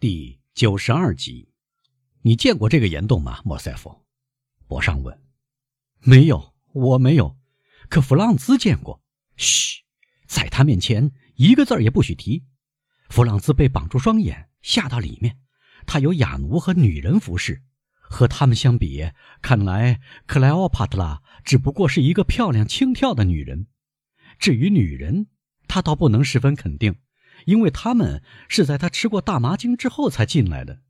第九十二集，你见过这个岩洞吗，莫塞夫？博尚问。没有，我没有。可弗朗兹见过。嘘，在他面前一个字也不许提。弗朗兹被绑住双眼，下到里面。他有哑奴和女人服侍，和他们相比，看来克莱奥帕特拉只不过是一个漂亮轻佻的女人。至于女人，他倒不能十分肯定。因为他们是在他吃过大麻精之后才进来的，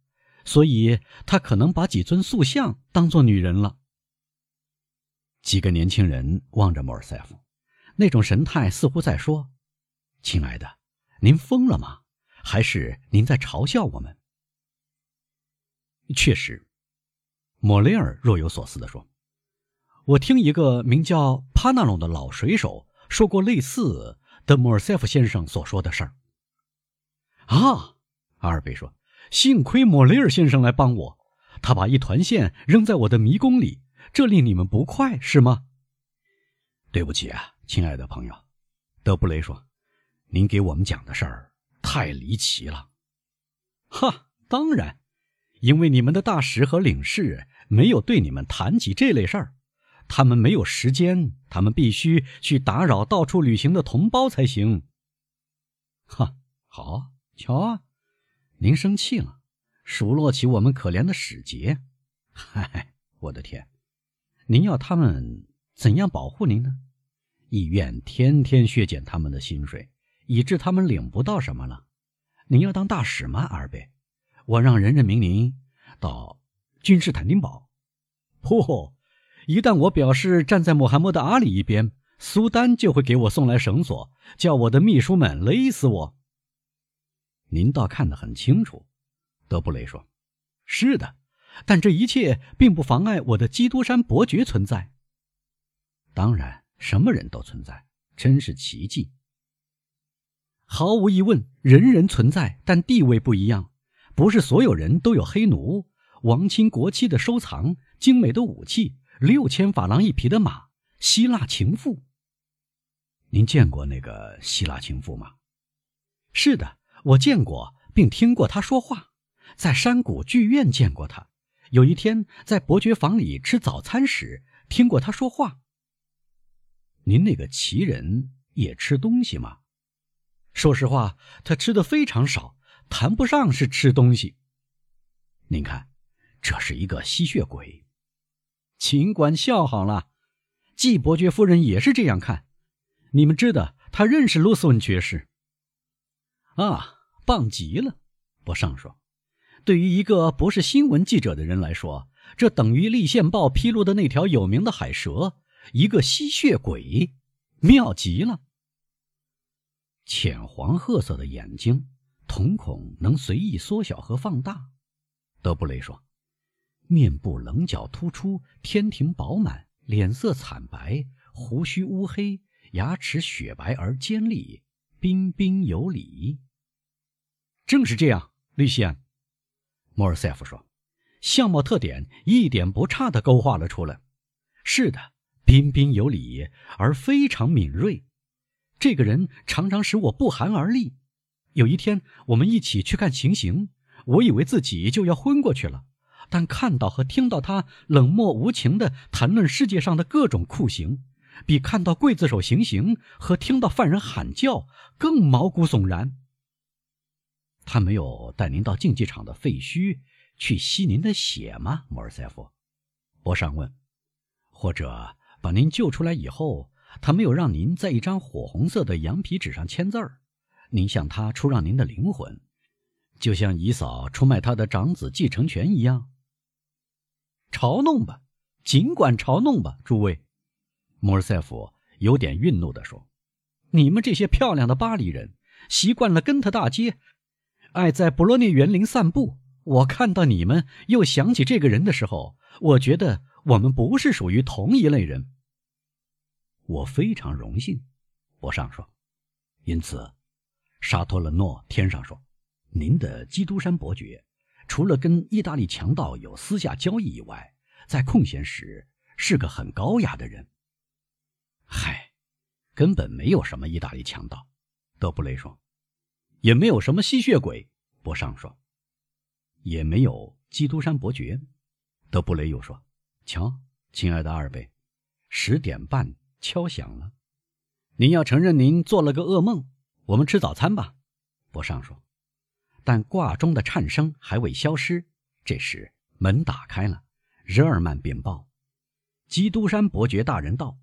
所以他可能把几尊塑像当做女人了。几个年轻人望着莫尔塞夫，那种神态似乎在说：“亲爱的，您疯了吗？还是您在嘲笑我们？”确实，莫雷尔若有所思地说：“我听一个名叫帕纳隆的老水手说过类似的莫尔塞夫先生所说的事儿。”啊，阿尔贝说：“幸亏莫雷尔先生来帮我，他把一团线扔在我的迷宫里，这令你们不快是吗？”对不起啊，亲爱的朋友，德布雷说：“您给我们讲的事儿太离奇了。”哈，当然，因为你们的大使和领事没有对你们谈起这类事儿，他们没有时间，他们必须去打扰到处旅行的同胞才行。哈，好。瞧啊，您生气了，数落起我们可怜的使节。嗨，我的天，您要他们怎样保护您呢？医院天天削减他们的薪水，以致他们领不到什么了。您要当大使吗，阿尔贝？我让人任命您到君士坦丁堡。不，一旦我表示站在穆罕默德阿里一边，苏丹就会给我送来绳索，叫我的秘书们勒死我。您倒看得很清楚，德布雷说：“是的，但这一切并不妨碍我的基督山伯爵存在。当然，什么人都存在，真是奇迹。毫无疑问，人人存在，但地位不一样。不是所有人都有黑奴、王亲国戚的收藏、精美的武器、六千法郎一匹的马、希腊情妇。您见过那个希腊情妇吗？是的。”我见过，并听过他说话，在山谷剧院见过他。有一天，在伯爵房里吃早餐时，听过他说话。您那个奇人也吃东西吗？说实话，他吃的非常少，谈不上是吃东西。您看，这是一个吸血鬼。尽管笑好了，季伯爵夫人也是这样看。你们知道，他认识卢斯文爵士。啊。棒极了，博尚说：“对于一个不是新闻记者的人来说，这等于《立宪报》披露的那条有名的海蛇，一个吸血鬼，妙极了。浅黄褐色的眼睛，瞳孔能随意缩小和放大。”德布雷说：“面部棱角突出，天庭饱满，脸色惨白，胡须乌黑，牙齿雪白而尖利，彬彬有礼。”正是这样，吕西安，莫尔塞夫说，相貌特点一点不差的勾画了出来。是的，彬彬有礼而非常敏锐。这个人常常使我不寒而栗。有一天，我们一起去看行刑，我以为自己就要昏过去了，但看到和听到他冷漠无情地谈论世界上的各种酷刑，比看到刽子手行刑和听到犯人喊叫更毛骨悚然。他没有带您到竞技场的废墟去吸您的血吗，莫尔塞夫？博尚问。或者把您救出来以后，他没有让您在一张火红色的羊皮纸上签字儿？您向他出让您的灵魂，就像姨嫂出卖他的长子继承权一样？嘲弄吧，尽管嘲弄吧，诸位。莫尔塞夫有点愠怒地说：“你们这些漂亮的巴黎人，习惯了跟特大街。”爱在博洛涅园林散步。我看到你们又想起这个人的时候，我觉得我们不是属于同一类人。我非常荣幸，博尚说。因此，沙托勒诺天上说：“您的基督山伯爵，除了跟意大利强盗有私下交易以外，在空闲时是个很高雅的人。”嗨，根本没有什么意大利强盗，德布雷说。也没有什么吸血鬼，博尚说。也没有基督山伯爵。德布雷又说：“瞧，亲爱的二贝，十点半敲响了。您要承认您做了个噩梦？我们吃早餐吧。”博尚说。但挂钟的颤声还未消失。这时门打开了，日尔曼禀报：“基督山伯爵大人到。”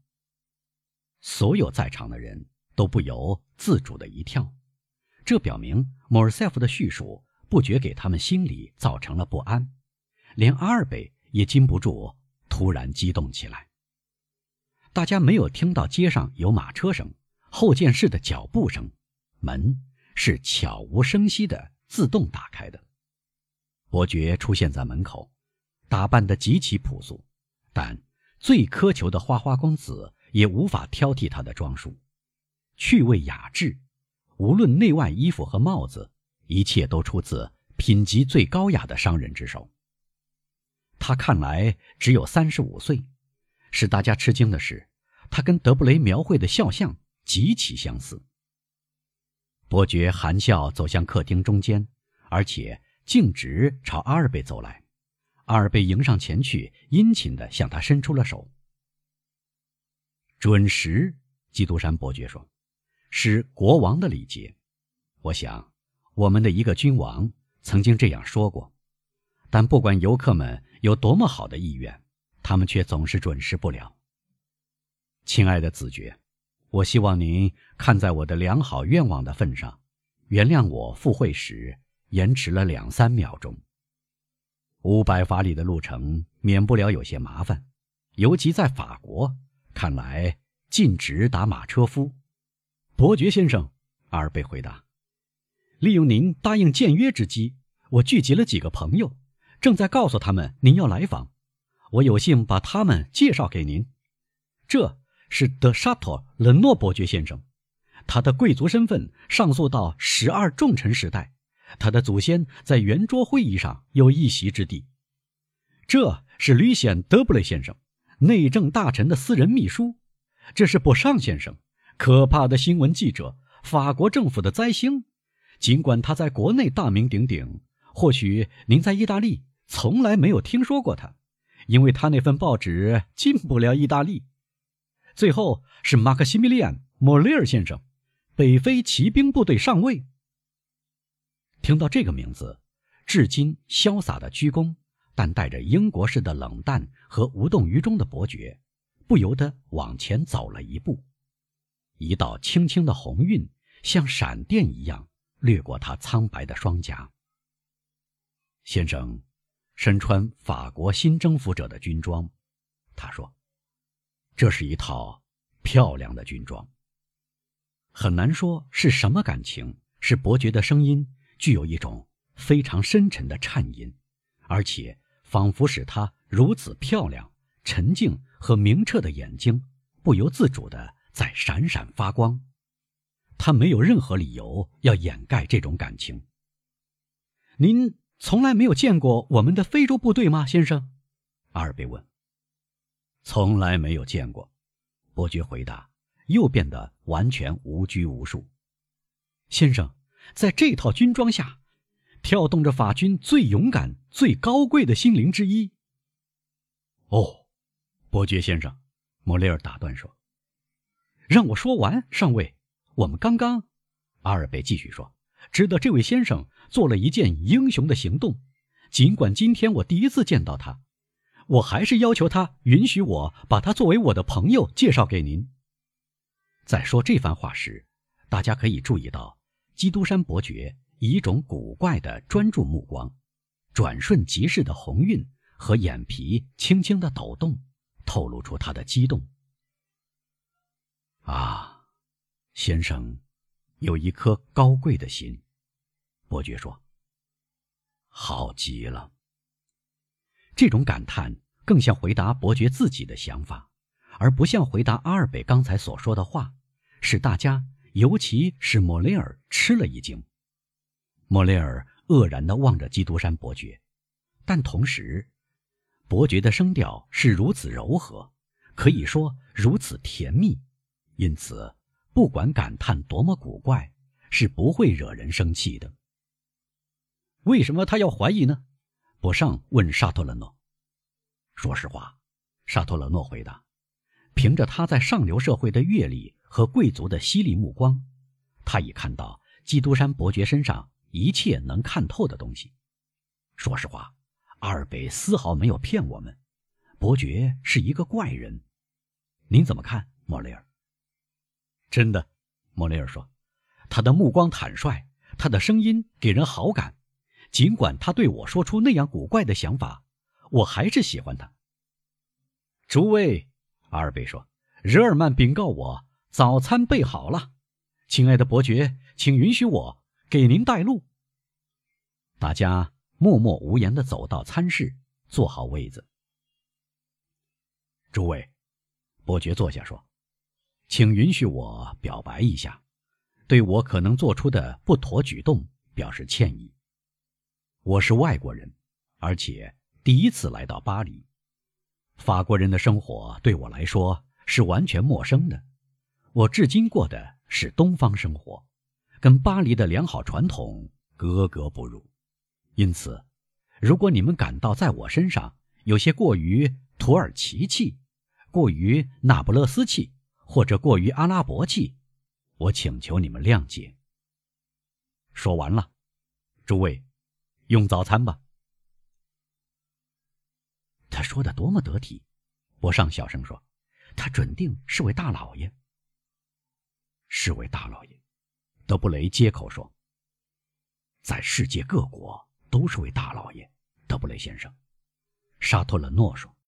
所有在场的人都不由自主的一跳，这表明莫尔塞夫的叙述不觉给他们心里造成了不安，连阿尔贝也禁不住突然激动起来。大家没有听到街上有马车声、后见室的脚步声，门是悄无声息的。自动打开的。伯爵出现在门口，打扮得极其朴素，但最苛求的花花公子也无法挑剔他的装束，趣味雅致。无论内外衣服和帽子，一切都出自品级最高雅的商人之手。他看来只有三十五岁，使大家吃惊的是，他跟德布雷描绘的肖像极其相似。伯爵含笑走向客厅中间，而且径直朝阿尔贝走来。阿尔贝迎上前去，殷勤地向他伸出了手。准时，基督山伯爵说：“是国王的礼节。我想，我们的一个君王曾经这样说过。但不管游客们有多么好的意愿，他们却总是准时不了。亲爱的子爵。”我希望您看在我的良好愿望的份上，原谅我赴会时延迟了两三秒钟。五百法里的路程免不了有些麻烦，尤其在法国，看来禁止打马车夫。伯爵先生，阿尔贝回答：“利用您答应见约之机，我聚集了几个朋友，正在告诉他们您要来访。我有幸把他们介绍给您。这。”是德沙托·冷诺伯爵先生，他的贵族身份上溯到十二重臣时代，他的祖先在圆桌会议上有一席之地。这是吕显·德布雷先生，内政大臣的私人秘书。这是博尚先生，可怕的新闻记者，法国政府的灾星。尽管他在国内大名鼎鼎，或许您在意大利从来没有听说过他，因为他那份报纸进不了意大利。最后是马克西米利安·莫雷尔先生，北非骑兵部队上尉。听到这个名字，至今潇洒的鞠躬，但带着英国式的冷淡和无动于衷的伯爵，不由得往前走了一步。一道轻轻的红晕像闪电一样掠过他苍白的双颊。先生，身穿法国新征服者的军装，他说。这是一套漂亮的军装。很难说是什么感情，使伯爵的声音具有一种非常深沉的颤音，而且仿佛使他如此漂亮、沉静和明澈的眼睛不由自主地在闪闪发光。他没有任何理由要掩盖这种感情。您从来没有见过我们的非洲部队吗，先生？阿尔贝问。从来没有见过，伯爵回答，又变得完全无拘无束。先生，在这套军装下，跳动着法军最勇敢、最高贵的心灵之一。哦，伯爵先生，莫雷尔打断说：“让我说完，上尉。我们刚刚……”阿尔贝继续说：“知道这位先生做了一件英雄的行动，尽管今天我第一次见到他。”我还是要求他允许我把他作为我的朋友介绍给您。在说这番话时，大家可以注意到，基督山伯爵以一种古怪的专注目光，转瞬即逝的红晕和眼皮轻轻的抖动，透露出他的激动。啊，先生，有一颗高贵的心，伯爵说。好极了。这种感叹更像回答伯爵自己的想法，而不像回答阿尔贝刚才所说的话，使大家，尤其是莫雷尔吃了一惊。莫雷尔愕然地望着基督山伯爵，但同时，伯爵的声调是如此柔和，可以说如此甜蜜，因此，不管感叹多么古怪，是不会惹人生气的。为什么他要怀疑呢？博尚问沙托勒诺。说实话，沙托勒诺回答，凭着他在上流社会的阅历和贵族的犀利目光，他已看到基督山伯爵身上一切能看透的东西。说实话，阿尔贝丝毫没有骗我们。伯爵是一个怪人，您怎么看，莫雷尔？真的，莫雷尔说，他的目光坦率，他的声音给人好感。尽管他对我说出那样古怪的想法，我还是喜欢他。诸位，阿尔贝说，日耳曼禀告我，早餐备好了。亲爱的伯爵，请允许我给您带路。大家默默无言地走到餐室，坐好位子。诸位，伯爵坐下说：“请允许我表白一下，对我可能做出的不妥举动表示歉意。我是外国人，而且第一次来到巴黎。法国人的生活对我来说是完全陌生的。我至今过的是东方生活，跟巴黎的良好传统格格不入。因此，如果你们感到在我身上有些过于土耳其气，过于那不勒斯气，或者过于阿拉伯气，我请求你们谅解。说完了，诸位，用早餐吧。他说的多么得体，博尚小声说：“他准定是位大老爷。”是位大老爷，德布雷接口说：“在世界各国都是位大老爷。”德布雷先生，沙托勒诺说。